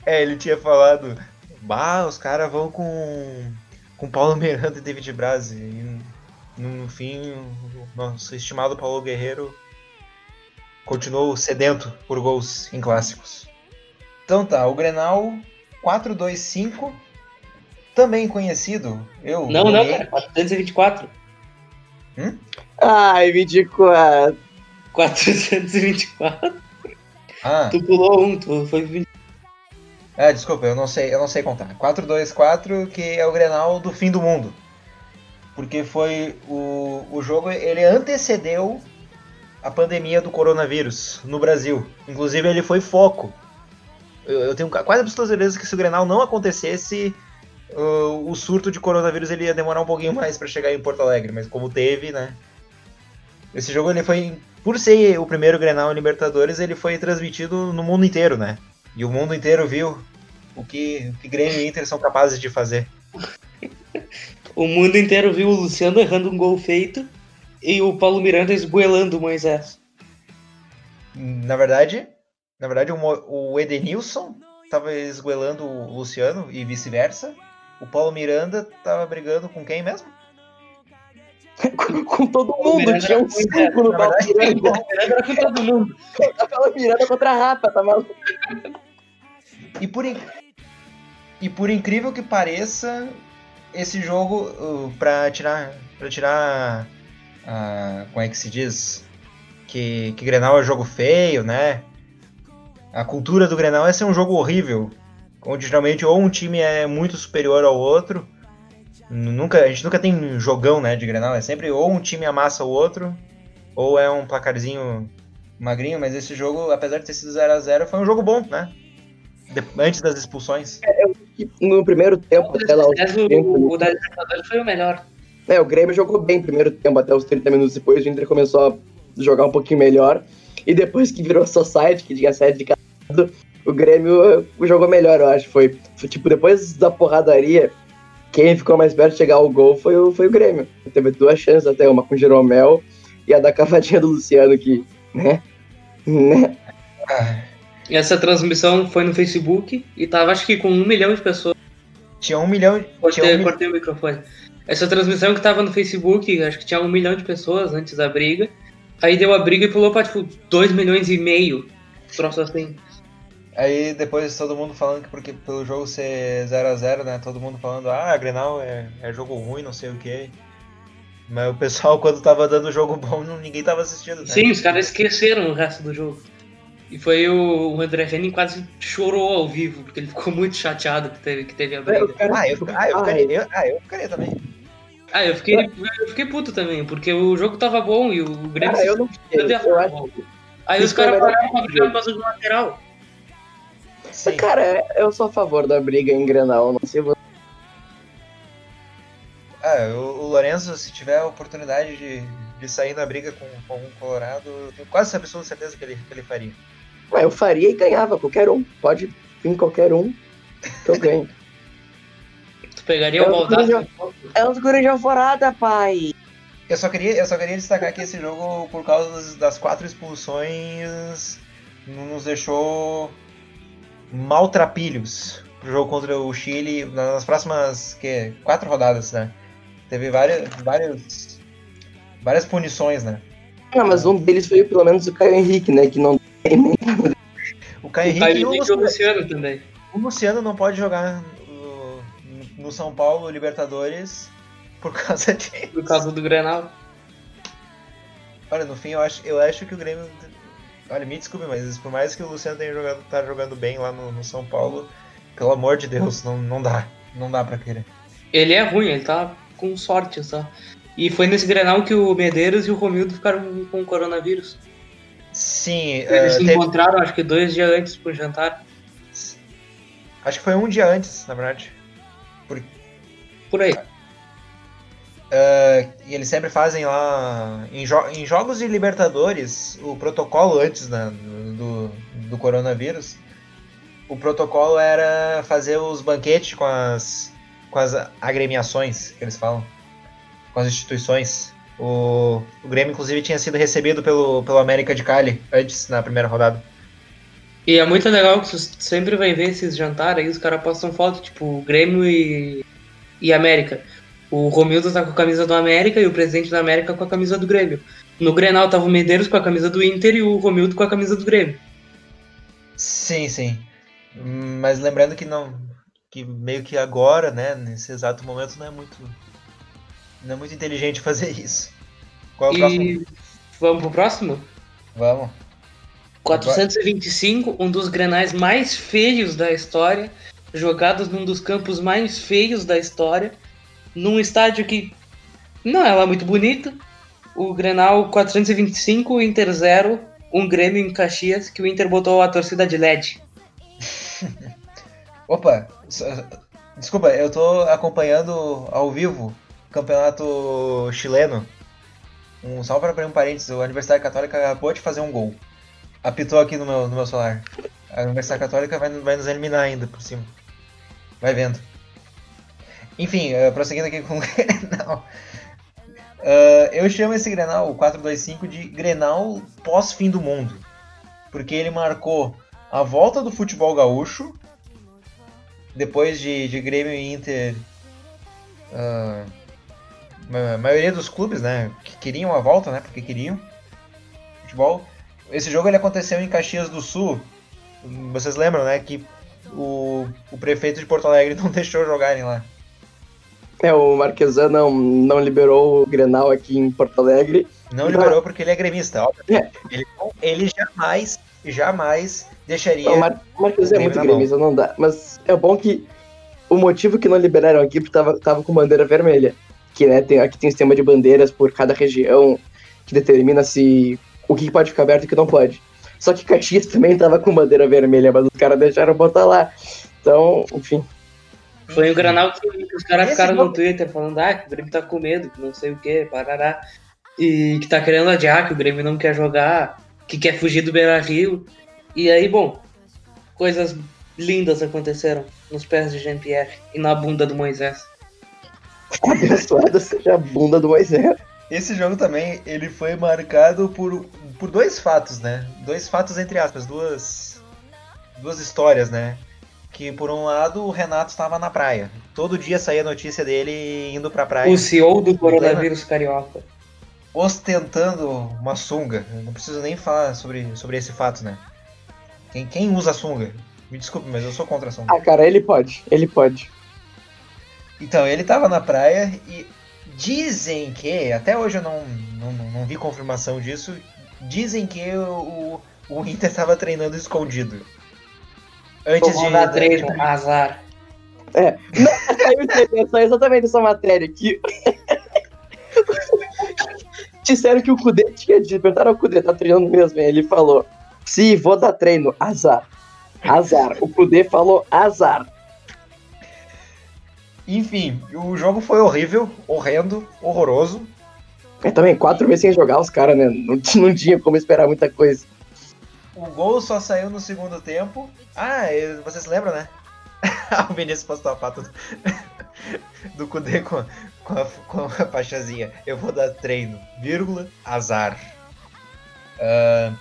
É, ele tinha falado. Bah, os caras vão com. com Paulo Miranda e David Braz. E no fim, o nosso estimado Paulo Guerreiro continuou sedento por gols em clássicos. Então tá, o Grenal 4-2-5, também conhecido. Eu Não, não, cara. 424. Ai, 24. 424. Ah, Tu pulou um, tu foi 20. ah, desculpa, eu não sei, eu não sei contar. 4-2-4, que é o Grenal do fim do mundo. Porque foi o, o jogo, ele antecedeu a pandemia do coronavírus no Brasil. Inclusive ele foi foco. Eu, eu tenho quase absoluta certeza que se o Grenal não acontecesse, o- o surto de coronavírus ele ia demorar um pouquinho mais para chegar em Porto Alegre, mas como teve, né? Esse jogo ele foi, por ser o primeiro Grenal em Libertadores, ele foi transmitido no mundo inteiro, né? E o mundo inteiro viu o que, o que Grêmio e Inter são capazes de fazer. O mundo inteiro viu o Luciano errando um gol feito e o Paulo Miranda esgoelando o Moisés. Na verdade, na verdade o, Edenilson tava esgoelando o Luciano e vice-versa. O Paulo Miranda tava brigando com quem mesmo? Com, com todo mundo, tinha um muito, cinco no na verdade. Miranda. O Miranda era com todo mundo. Tava Miranda contra a Rafa, tá maluco? E por, in- e por incrível que pareça, esse jogo, uh, pra tirar. Pra tirar. ah, como é que se diz? Que, que Grenal é jogo feio, né? A cultura do Grenal é ser um jogo horrível. Onde geralmente ou um time é muito superior ao outro. Nunca, a gente nunca tem jogão né, de Grenal, é sempre ou um time amassa o outro, ou é um placarzinho magrinho, mas esse jogo, apesar de ter sido 0 a 0 foi um jogo bom, né? De- antes das expulsões. No primeiro tempo, até lá, os Aliás, 30 o, o da Libertadores foi o melhor. É, o Grêmio jogou bem no primeiro tempo, até os 30 minutos depois, o Inter começou a jogar um pouquinho melhor. E depois que virou Society, que tinha sede de o Grêmio jogou melhor, eu acho. Foi, foi, tipo, depois da porradaria, quem ficou mais perto de chegar ao gol foi o, foi o Grêmio. Teve duas chances até, uma com o Jeromel e a da cavadinha do Luciano, que, né? né? E essa transmissão foi no Facebook e tava acho que com um milhão de pessoas. Tinha um milhão. Tinha Cortei, um, cortei o microfone. Essa transmissão que tava no Facebook, acho que tinha um milhão de pessoas antes da briga. Aí deu a briga e pulou pra tipo 2 milhões e meio. Troço assim. Aí depois todo mundo falando que porque pelo jogo ser 0x0, né? Todo mundo falando, ah, Grenal é, é jogo ruim, não sei o que. Mas o pessoal, quando tava dando jogo bom, ninguém tava assistindo, né? Sim, os caras esqueceram o resto do jogo. E foi o, o André Henning quase chorou ao vivo, porque ele ficou muito chateado que teve, que teve a briga. Ah, eu, ah, eu ficaria, eu, ah, eu ficaria também. Ah, eu fiquei, eu fiquei puto também, porque o jogo tava bom e o Grêmio Cara, eu não fiquei. Eu acho? Aí os caras pararam pra brigar por causa do lateral. Sim. Cara, eu sou a favor da briga em Grenal, não sei você. Ah, o, o Lourenço, se tiver a oportunidade de, de sair na briga com, com um Colorado, eu tenho quase absoluta certeza que ele, que ele faria. Ué, eu faria e ganhava, qualquer um. Pode vir qualquer um que eu ganho. Tu pegaria É o Baldassi? É os guri de alvorada, pai. Eu só queria, eu só queria destacar que esse jogo, por causa das, das quatro expulsões, nos deixou maltrapilhos pro jogo contra o Chile nas próximas que, quatro rodadas, né? Teve várias, várias, várias punições, né? Não, mas um deles foi pelo menos o Caio Henrique, né? Que não tem nem. O Caio O Caio Henrique e o Henrique e o Luciano. Luciano também. O Luciano não pode jogar no, no São Paulo Libertadores por causa de. Por causa do Grenal. Olha, no fim eu acho, eu acho que o Grêmio. Olha, me desculpe, mas por mais que o Luciano tenha jogado, tá jogando bem lá no, no São Paulo, pelo amor de Deus, não, não dá. Não dá pra querer. Ele é ruim, ele tá com sorte só. E foi nesse Grenal que o Medeiros e o Romildo ficaram com o coronavírus. Sim, Eles eh, se teve- encontraram, acho que dois dias antes pro jantar. acho que foi um dia antes, na verdade. Por aí. Eh, e eles sempre fazem lá. Em, jo- em jogos de Libertadores, o protocolo antes né, do, do coronavírus, o protocolo era fazer os banquetes com as, com as agremiações, que eles falam. Com as instituições. O, o Grêmio, inclusive, tinha sido recebido pelo, pelo América de Cali antes, na primeira rodada. E é muito legal que tu sempre vai ver esses jantares aí, os caras postam foto, tipo, Grêmio e, e América. O Romildo tá com a camisa do América e o presidente da América com a camisa do Grêmio. No Grenal tava o Medeiros com a camisa do Inter e o Romildo com a camisa do Grêmio. Sim, sim. Mas lembrando que não. Que meio que agora, né, nesse exato momento, não é muito. Não é muito inteligente fazer isso. Qual é o próximo? E vamos pro próximo? Vamos. 425, um dos grenais mais feios da história, jogados num dos campos mais feios da história, num estádio que não é lá muito bonito. O Grenal 425, Inter 0, um Grêmio em Caxias, que o Inter botou a torcida de LED. Opa, desculpa, eu tô acompanhando ao vivo o campeonato chileno. Um salve para um parênteses, o Universidade Católica acabou de fazer um gol. Apitou aqui no meu, no meu celular. A Universidade Católica vai, vai nos eliminar ainda por cima. Vai vendo. Enfim, eh, prosseguindo aqui com o Grenal. Eh, eu chamo esse Grenal, o 425, de Grenal pós-fim do mundo. Porque ele marcou a volta do futebol gaúcho, depois de, de Grêmio e Inter, ah, ma- a maioria dos clubes, né, que queriam a volta, né, porque queriam futebol. Esse jogo ele aconteceu em Caxias do Sul. Vocês lembram, né, que o, o prefeito de Porto Alegre não deixou jogarem lá. É, o Marquesan não, não liberou o Grenal aqui em Porto Alegre. Não liberou porque ele é gremista, óbvio. É. Ele, ele jamais, jamais deixaria. O Mar Marquesan é muito gremista, não dá. Mas é bom que o motivo que não liberaram aqui porque tava, tava com bandeira vermelha. Que né, tem, aqui tem um sistema de bandeiras por cada região que determina se o que pode ficar aberto e o que não pode. Só que Caxias também tava com bandeira vermelha, mas os caras deixaram botar lá. Então, enfim. Foi o Granal que, que os caras ficaram no Twitter falando ah, que o Grêmio tá com medo, que não sei o que, parará. E que tá querendo adiar, que o Grêmio não quer jogar, que quer fugir do Beira Rio. E aí, bom, coisas lindas aconteceram nos pés de Jean-Pierre e na bunda do Moisés. Abençoada seja a bunda do Moisés. Esse jogo também, ele foi marcado por, por dois fatos, né? Dois fatos entre aspas, duas duas histórias, né? Que por um lado o Renato estava na praia. Todo dia saía notícia dele indo pra praia, O CEO do coronavírus carioca. ostentando uma sunga. Eu Não preciso nem falar sobre, sobre esse fato, né? Quem, quem usa sunga? Me desculpe, mas eu sou contra São Paulo. Ah, cara, ele pode, ele pode. Então, ele tava na praia e dizem que, até hoje eu não, não, não vi confirmação disso, dizem que o, o Inter tava treinando escondido. Antes de. dar treino, azar. É, não, saiu intervenção exatamente essa matéria que disseram que o Kudê tinha dito, perguntaram ao Kudê, tá treinando mesmo? Aí ele falou, sim, vou dar treino, azar. Azar. O Kudê falou azar. Enfim, o jogo foi horrível, horrendo, horroroso. É também, quatro meses sem jogar os caras, né? Não, não tinha como esperar muita coisa. O gol só saiu no segundo tempo. Ah, e vocês lembram, né? o Vinícius postou a foto do, do Kudê com, com, a, com a faixazinha. Eu vou dar treino, vírgula, azar. Ah,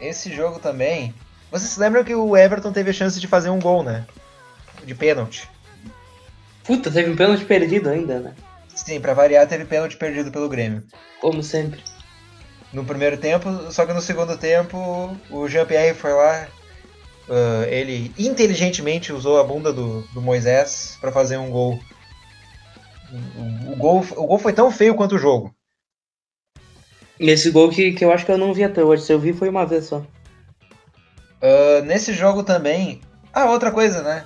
esse jogo também. Vocês se lembram que o Everton teve a chance de fazer um gol, né? De pênalti. Puta, teve um pênalti perdido ainda, né? Sim, pra variar, teve pênalti perdido pelo Grêmio. Como sempre. No primeiro tempo, só que no segundo tempo o Jean-Pierre foi lá, ah, ele inteligentemente usou a bunda do, do Moisés para fazer um gol. O, o gol. O gol foi tão feio quanto o jogo. E esse gol que, que eu acho que eu não vi até hoje. Se eu vi, foi uma vez só. Ah, nesse jogo também. Ah, outra coisa, né?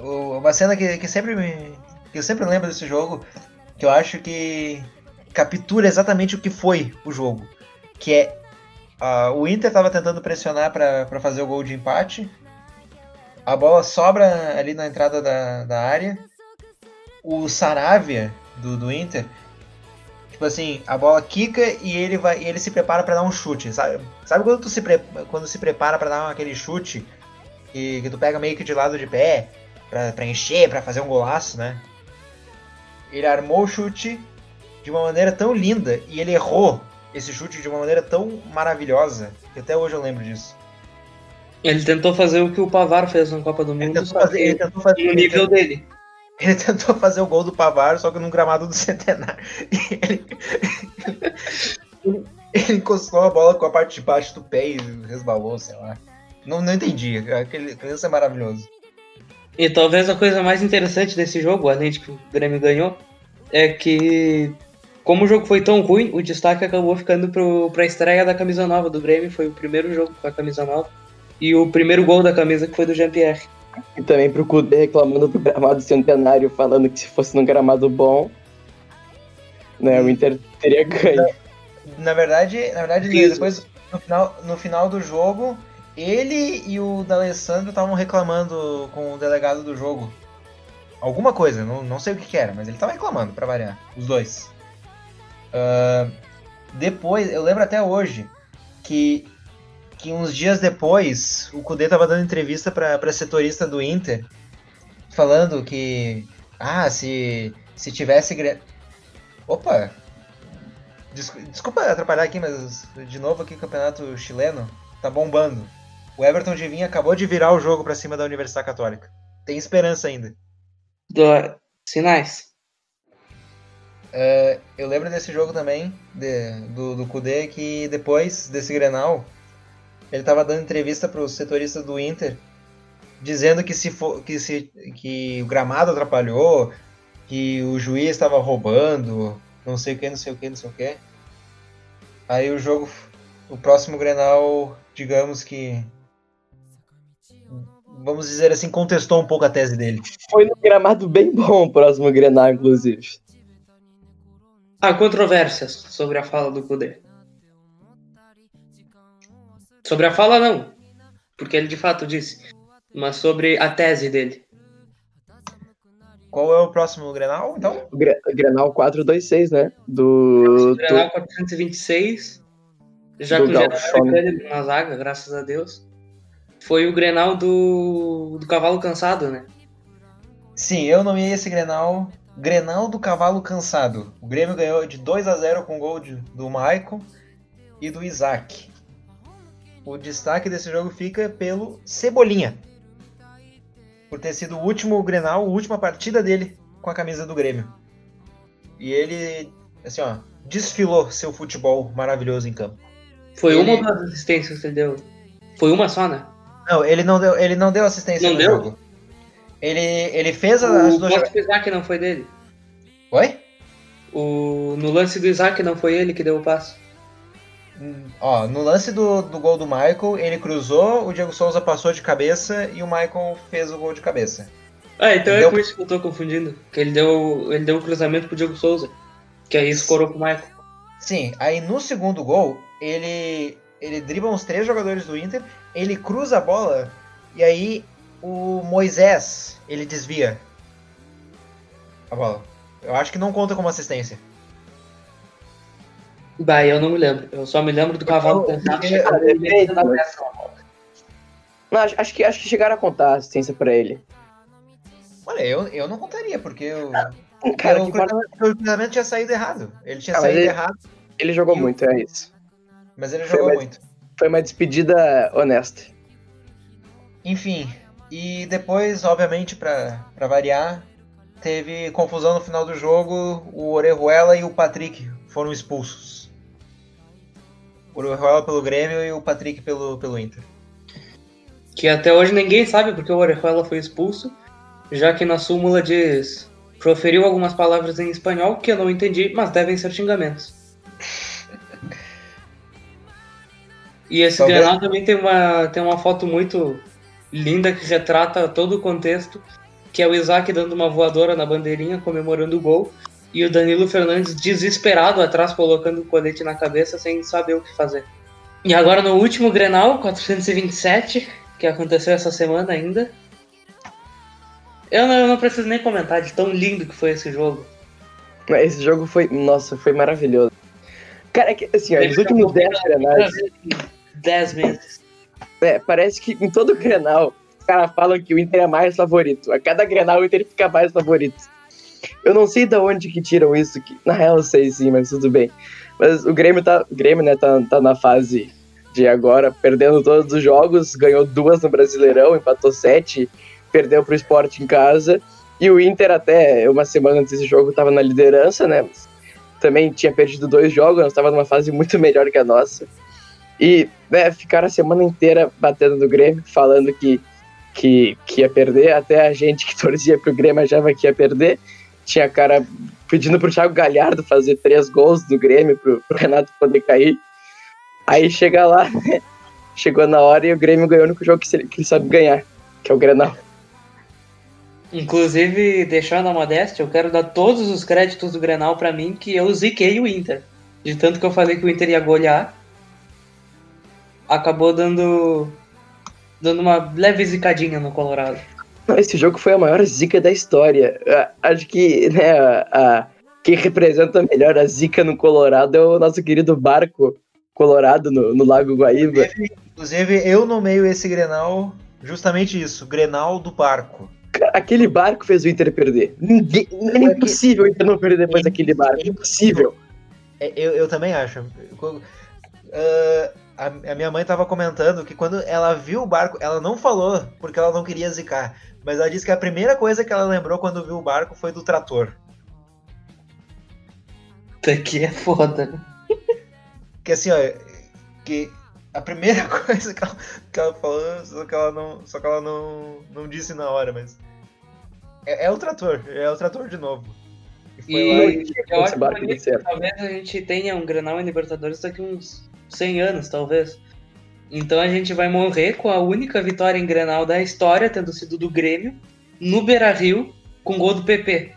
O- uma cena que, que sempre me. que eu sempre lembro desse jogo, que eu acho que captura exatamente o que foi o jogo. Que é. ah, o Inter tava tentando pressionar para fazer o gol de empate. A bola sobra ali na entrada da, da área. O Saravia do, do Inter. Tipo assim, a bola quica e ele vai ele se prepara para dar um chute, sabe? Sabe quando tu se, pre- quando se prepara para dar aquele chute e que tu pega meio que de lado de pé pra encher, pra fazer um golaço, né? Ele armou o chute de uma maneira tão linda e ele errou esse chute de uma maneira tão maravilhosa que até hoje eu lembro disso. Ele tentou fazer o que o Pavar fez na Copa do Ele Mundo, tentou só fazer, ele tentou fazer, no ele nível dele. Ele tentou fazer o gol do Pavar, só que num gramado do Centenário. Ele, ele encostou a bola com a parte de baixo do pé e resbalou, sei lá. Não, não entendi. Aquele lance é maravilhoso. E talvez a coisa mais interessante desse jogo, além de que o Grêmio ganhou, é que como o jogo foi tão ruim, o destaque acabou ficando pro, pra estreia da camisa nova do Grêmio. Foi o primeiro jogo com a camisa nova. E o primeiro gol da camisa que foi do Jean-Pierre. E também pro Kudê reclamando do gramado centenário, falando que se fosse num gramado bom, né, o Inter teria ganho. Na verdade, na verdade Isso. depois, no final, no final do jogo, ele e o D'Alessandro estavam reclamando com o delegado do jogo. Alguma coisa, não, não sei o que, que era, mas ele tava reclamando, pra variar. Os dois. Ah, depois, eu lembro até hoje que, que uns dias depois, o Kudê tava dando entrevista pra setorista do Inter, falando que. Ah, se, se tivesse. Opa! Descu- Desculpa atrapalhar aqui, mas de novo aqui o campeonato chileno tá bombando. O Everton de Vinha acabou de virar o jogo pra cima da Universidade Católica. Tem esperança ainda. Do- Sinais. É, eu lembro desse jogo também, de- do, do Kudê, que depois desse Grenal, ele tava dando entrevista pro setorista do Inter, dizendo que se for, que, se, que o gramado atrapalhou, que o juiz estava roubando, não sei o que, não sei o que, não sei o que. Aí o jogo, o próximo Grenal, digamos que, vamos dizer assim, contestou um pouco a tese dele. Foi num gramado bem bom o próximo Grenal, inclusive. Há controvérsias sobre a fala do Kudê. Sobre a fala, não. Porque ele de fato disse. Mas sobre a tese dele. Qual é o próximo Grenal, então? O Gre- Grenal 426, né? Do. O Grenal 426. Já do que o Geraldo na zaga, graças a Deus. Foi o Grenal do, do cavalo cansado, né? Sim, eu nomeei esse Grenal Grenal do Cavalo Cansado. O Grêmio ganhou de 2 a 0 com gol de- do Maicon e do Isaac. O destaque desse jogo fica pelo Cebolinha. Por ter sido o último Grenal, a última partida dele com a camisa do Grêmio. E ele, assim, ó, desfilou seu futebol maravilhoso em campo. Foi Ele- uma das assistências que ele deu. Foi uma só, né? Não, ele não deu, ele não deu assistência Não no deu? jogo. Ele, ele fez as O duas lance jogadas. do Isaac não foi dele. Oi? O, no lance do Isaac não foi ele que deu o passe. Hum, Ó, no lance do, do gol do Michael, ele cruzou, o Diego Souza passou de cabeça e o Michael fez o gol de cabeça. Ah, então Deu- é com isso que eu tô confundindo. Que ele deu, ele deu o cruzamento pro Diego Souza. Que aí escorou pro Michael. Sim, aí no segundo gol, ele ele dribla uns três jogadores do Inter, ele cruza a bola e aí o Moisés, ele desvia a bola. Eu acho que não conta como assistência. Bah, eu não me lembro. Eu só me lembro do cavalo Eu- pensado. eu- chegar eu-. Não, acho, que, acho que chegaram a contar a assistência pra ele. Olha, eu, eu não contaria, porque o, Cara, o, que importa- cruzamento, o tinha saído errado. Ele tinha Ah, saído ele- errado, ele jogou o- muito, é isso. mas ele Foi jogou mais- muito. Foi uma despedida honesta. Enfim, e depois, obviamente, pra, pra variar, teve confusão no final do jogo. O Orejuela e o Patrick foram expulsos. O Orejuela pelo Grêmio e o Patrick pelo, pelo Inter. Que até hoje ninguém sabe porque o Orejuela foi expulso. Já que na súmula diz. Proferiu algumas palavras em espanhol que eu não entendi, mas devem ser xingamentos. E esse Talvez- Grenal também tem uma, tem uma foto muito linda que retrata todo o contexto, que é o Isaac dando uma voadora na bandeirinha, comemorando o gol, e o Danilo Fernandes desesperado atrás, colocando o colete na cabeça, sem saber o que fazer. E agora no último Grenal, 427, que aconteceu essa semana ainda. Eu não, eu não preciso nem comentar de tão lindo que foi esse jogo. Esse jogo foi. Nossa, foi maravilhoso. Cara, é que, assim, ó, nos últimos 10 grenais, 10 meses. É, parece que em todo grenal, os caras falam que o Inter é mais favorito. A cada grenal o Inter fica mais favorito. Eu não sei de onde que tiram isso, que na real eu sei sim, mas tudo bem. Mas o Grêmio tá. O Grêmio, né, tá, tá na fase de agora, perdendo todos os jogos, ganhou duas no Brasileirão, empatou sete, perdeu pro Sport em casa. E o Inter, até uma semana antes desse jogo, tava na liderança, né? Mas também tinha perdido dois jogos, estava numa fase muito melhor que a nossa. E né, ficaram a semana inteira batendo no Grêmio, falando que, que, que ia perder. Até a gente que torcia pro Grêmio achava que ia perder. Tinha cara pedindo pro Thiago Galhardo fazer três gols do Grêmio pro, pro Renato poder cair. Aí chega lá, chegou na hora e o Grêmio ganhou o único jogo que ele, que ele sabe ganhar, que é o Grenal. Inclusive, deixando a modéstia, eu quero dar todos os créditos do Grenal pra mim, que eu ziquei o Inter. De tanto que eu falei que o Inter ia golear, acabou dando dando uma leve zicadinha no Colorado. Esse jogo foi a maior zica da história. Ah, Acho que né, a, a- quem representa melhor a zica no Colorado é o nosso querido barco Colorado no, no Lago Guaíba. Inclusive, eu nomeio esse Grenal justamente isso, Grenal do Barco. Aquele barco fez o Inter perder. Ninguém, é impossível o Inter não perder depois daquele barco. Impossível. É, Eu, eu também acho. Ah, a, a minha mãe tava comentando que quando ela viu o barco, ela não falou porque ela não queria zicar, mas ela disse que a primeira coisa que ela lembrou quando viu o barco foi do trator. Isso aqui é foda. né? Que assim, ó, que a primeira coisa que ela, que ela falou, só que ela não, só que ela não, não disse na hora, mas é, é o trator, é o trator de novo. E foi E- e- Eu acho que certo. talvez a gente tenha um Grenal em Libertadores daqui uns 100 anos, talvez. Então a gente vai morrer com a única vitória em Grenal da história, tendo sido do Grêmio, no Beira-Rio, com gol do PP.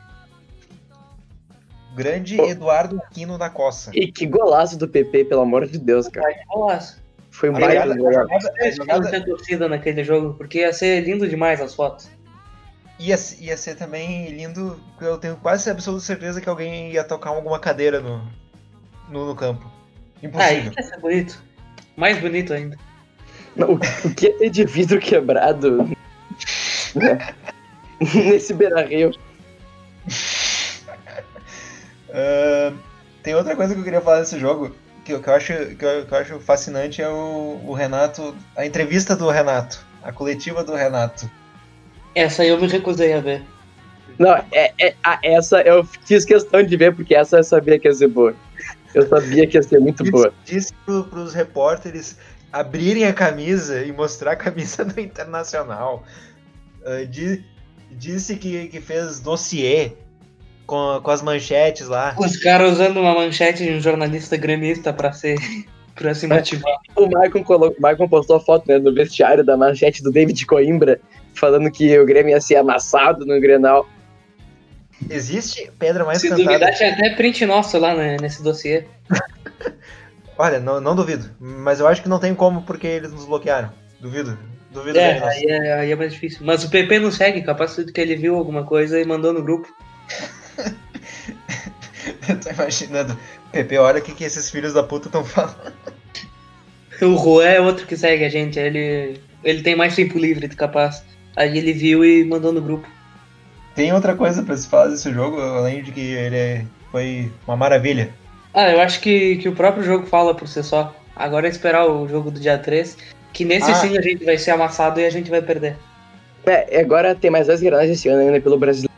grande Eduardo Aquino da Coça. E que golaço do PP, pelo amor de Deus, cara. Golaço. Foi A muito jogada- a legal. jogada- a Eu jogada- não tinha torcida naquele jogo, porque ia ser lindo demais as fotos. Ia, ia ser também lindo, porque eu tenho quase absoluta certeza que alguém ia tocar alguma cadeira no, no, no campo. Ah, Impossível. isso ia ser bonito. Mais bonito ainda. Não, o, que ia ter de vidro quebrado nesse Beira-Rio? Ah, tem outra coisa que eu queria falar desse jogo, que, eu- que eu, acho, que, eu, que eu acho fascinante, é o, o Renato, a entrevista do Renato, a coletiva do Renato. Essa aí eu me recusei a ver. Não, é, é- a- essa eu fiz questão de ver, porque essa eu sabia que ia ser boa. Eu sabia que ia ser muito boa. Disse, disse pro, pros repórteres abrirem a camisa e mostrar a camisa do Internacional. Uh, di- disse que, que fez dossiê com, com as manchetes lá. Os caras usando uma manchete de um jornalista gremista pra ser. pra se motivar. O Maicon, colo... Maicon postou a foto né, no vestiário da manchete do David Coimbra, falando que o Grêmio ia ser amassado no Grenal. Existe pedra mais Se cantada. duvidar, tinha até print nosso lá né, nesse dossiê. Olha, não, não duvido. Mas eu acho que não tem como porque eles nos bloquearam. Duvido. Duvido É, aí é, aí é mais difícil. Mas o PP não segue, capaz que ele viu alguma coisa e mandou no grupo. Eu tô imaginando. Pepe, olha o que, que esses filhos da puta estão falando. O Jué é outro que segue a gente, ele, ele tem mais tempo livre, capaz. Aí ele viu e mandou no grupo. Tem outra coisa pra se falar desse jogo, além de que ele é- foi uma maravilha. Ah, eu acho que, que o próprio jogo fala por si só. Agora é esperar o jogo do dia 3, que nesse Ah. sim a gente vai ser amassado e a gente vai perder. É, agora tem mais dois Grenais esse ano ainda pelo Brasileiro.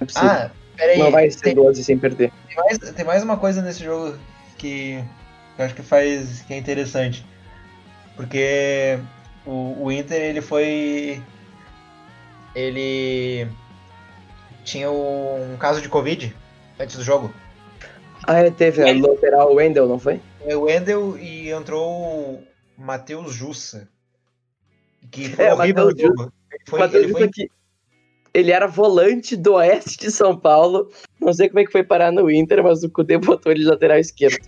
Não, é. Ah, peraí. não vai ser tem, 12 sem perder. tem mais, tem mais uma coisa nesse jogo que eu acho que faz. que é interessante. Porque o, o Inter ele foi. Ele tinha um caso de Covid antes do jogo. Ah, é, teve a lateral Wendel, não foi? É o Wendel e entrou o Matheus Jussa. Que foi É, o horrível Matheus no jogo. Ele foi, ele foi, que ele era volante do oeste de São Paulo. Não sei como é que foi parar no Inter, mas o Cudê botou ele de lateral esquerdo.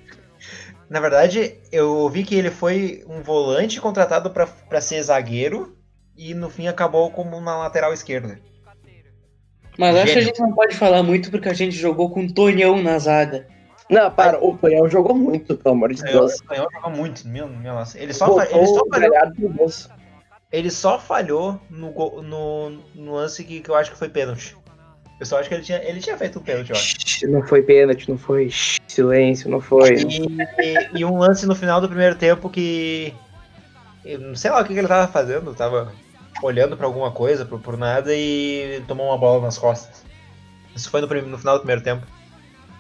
Na verdade, eu vi que ele foi um volante contratado pra ser zagueiro e no fim acabou como na lateral esquerda. Mas acho que a gente não pode falar muito porque a gente jogou com o Tonhão na zaga. Não, para, o Tonhão jogou muito, pelo amor de O Deus. Canhão jogou muito, meu, meu nossa. Ele só, Botou ele só o falhou, ele só falhou no, no, no lance que, que eu acho que foi pênalti. Eu só acho que ele tinha, ele tinha feito um pênalti, eu acho. Não foi pênalti, não foi. Silêncio, não foi. E, e um lance no final do primeiro tempo que. Não sei lá o que, que ele tava fazendo, tava olhando pra alguma coisa, por, por nada, e tomou uma bola nas costas. Isso foi no, prim- no final do primeiro tempo.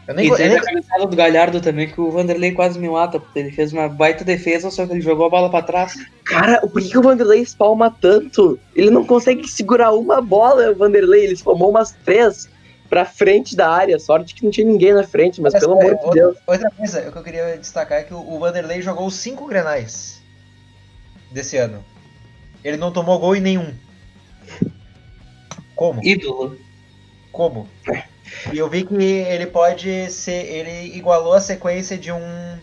Eu nem, E teve nem- a cabeçada do Galhardo também, que o Vanderlei quase me mata, porque ele fez uma baita defesa, só que ele jogou a bola pra trás. Cara, por que o Vanderlei espalma tanto? Ele não consegue segurar uma bola, o Vanderlei. Ele espalmou umas três pra frente da área. Sorte que não tinha ninguém na frente, mas Mas, pelo é, amor de outra, Deus. outra coisa que eu queria destacar é que o, o Vanderlei jogou cinco grenais desse ano. Ele não tomou gol em nenhum. Como? Ídolo. Como? E eu vi que ele pode ser. Ele igualou a sequência de um.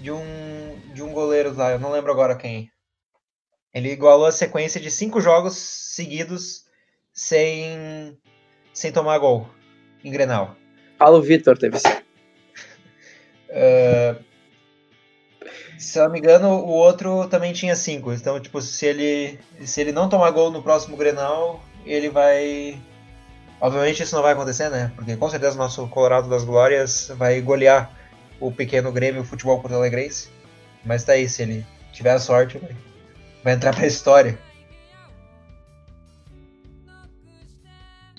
De um. De um goleiro lá, eu não lembro agora quem. Ele igualou a sequência de cinco jogos seguidos sem. sem tomar gol em Grenal. Paulo Vitor teve esse. Ah, se eu não me engano, o outro também tinha cinco. Então, tipo, se ele. Se ele não tomar gol no próximo Grenal, ele vai. Obviamente isso não vai acontecer, né? Porque com certeza o nosso Colorado das Glórias vai golear o pequeno Grêmio Futebol Porto Alegrense. Mas tá aí, se ele tiver a sorte, vai, vai entrar pra história.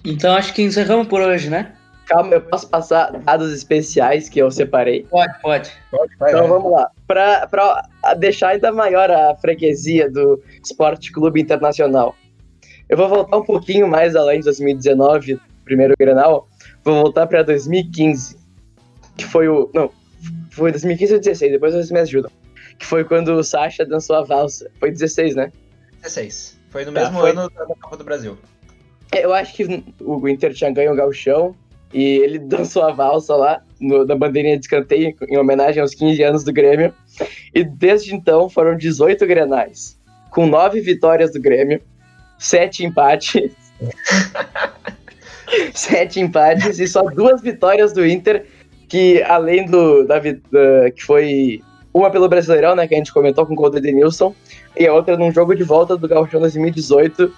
Então acho que encerramos por hoje, né? Calma, eu posso passar dados especiais que eu separei. Pode, pode. Pode, vai, Então vai. vamos lá. Pra, pra deixar ainda maior a freguesia do Esporte Clube Internacional. Eu vou voltar um pouquinho mais além de 2019, primeiro Grenal. Vou voltar pra 2015, que foi o. Não, foi 2015 ou 16, depois vocês me ajudam. Que foi quando o Sacha dançou a valsa. Foi 16, né? 16. Foi no Tá, mesmo foi. ano da Copa do Brasil. É, Eu acho que o Inter tinha ganho o Gauchão e ele dançou a valsa lá no, na bandeirinha de escanteio em homenagem aos 15 anos do Grêmio. E desde então foram 18 grenais, com 9 vitórias do Grêmio, 7 empates. 7 empates e só duas vitórias do Inter, que além do da, da- que foi uma pelo Brasileirão, né, que a gente comentou com o gol do Edenilson, e a outra num jogo de volta do Gauchão 2018,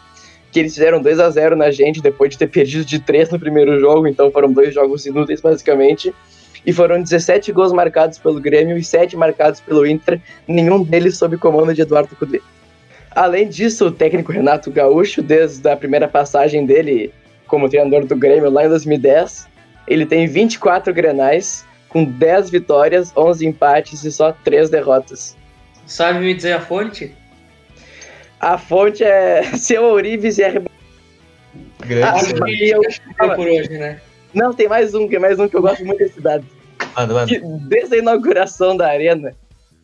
que eles fizeram 2 a 0 na gente depois de ter perdido de 3 no primeiro jogo, então foram dois jogos inúteis basicamente. E foram 17 gols marcados pelo Grêmio e 7 marcados pelo Inter, nenhum deles sob comando de Eduardo Cudê. Além disso, o técnico Renato Gaúcho, desde a primeira passagem dele como treinador do Grêmio lá em 2010, ele tem 24 grenais, com 10 vitórias, 11 empates e só 3 derrotas. Sabe me dizer a fonte? A fonte é seu Ourives e R. Grande Ah. E eu fico por hoje, né? Não, tem mais um, tem mais um que eu gosto muito desse dado. Manda, manda. Que desde a inauguração da arena,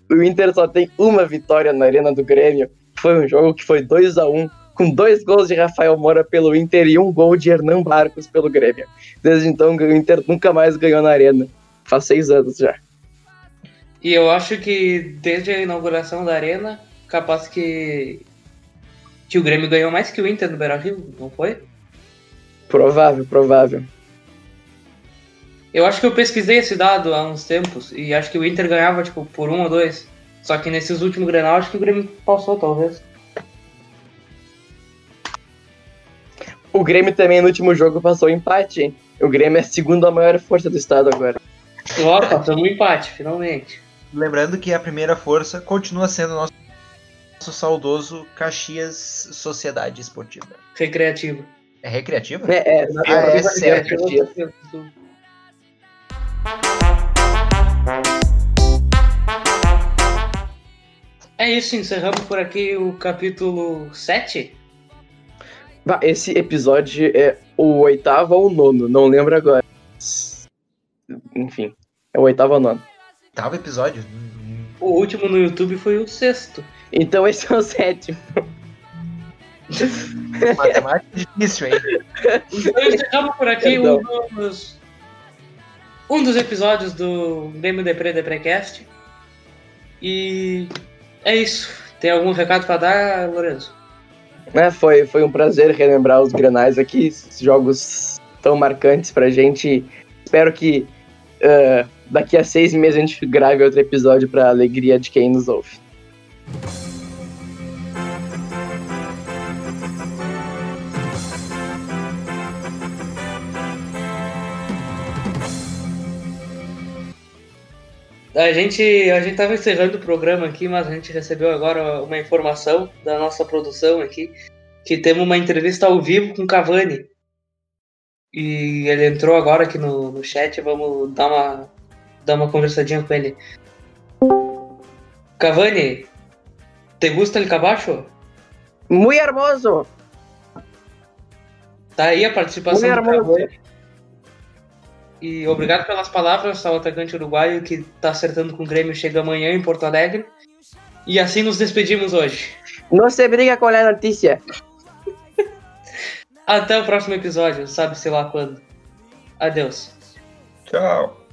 o Inter só tem uma vitória na arena do Grêmio. Foi um jogo que foi 2 a 1 com dois gols de Rafael Moura pelo Inter e um gol de Hernan Barcos pelo Grêmio. Desde então, o Inter nunca mais ganhou na arena. Faz seis anos já. E eu acho que desde a inauguração da arena, capaz que. Que o Grêmio ganhou mais que o Inter no Beira Rio, não foi? Provável, provável. Eu acho que eu pesquisei esse dado há uns tempos e acho que o Inter ganhava tipo por um ou dois. Só que nesses últimos Grenal acho que o Grêmio passou, talvez. O Grêmio também no último jogo passou empate, hein? O Grêmio é a segunda maior força do estado agora. Ó, passamos um empate, finalmente. Lembrando que a primeira força continua sendo o nosso, nosso saudoso Caxias Sociedade Esportiva. Recreativo. É recreativa? É, é, Ah, é certo. Caxias. É isso, encerramos por aqui o capítulo 7. Bah, Esse episódio é o oitavo ou o nono, não lembro agora. Enfim, é o oitavo ou nono. Oitavo episódio. O último no YouTube foi o sexto. Então esse é o sétimo. Matemática é difícil, hein? Então encerramos por aqui um dos, um dos episódios do Grêmio Depre Deprecast. E é isso. Tem algum recado pra dar, Lourenço? É, foi, foi um prazer relembrar os granais aqui, esses jogos tão marcantes pra gente. Espero que eh, daqui a seis meses a gente grave outro episódio pra alegria de quem nos ouve. A gente, a gente tava encerrando o programa aqui, mas a gente recebeu agora uma informação da nossa produção aqui, que temos uma entrevista ao vivo com Cavani. E ele entrou agora aqui no, no chat, vamos dar uma, dar uma conversadinha com ele. Cavani, te gusta el cabacho? Muito hermoso! Tá aí a participação Muito do hermoso! Cavani. E obrigado pelas palavras ao atacante uruguaio que tá acertando com o Grêmio, chega amanhã em Porto Alegre. E assim nos despedimos hoje. Não se briga com a notícia. Até o próximo episódio, sabe-se lá quando. Adeus. Tchau.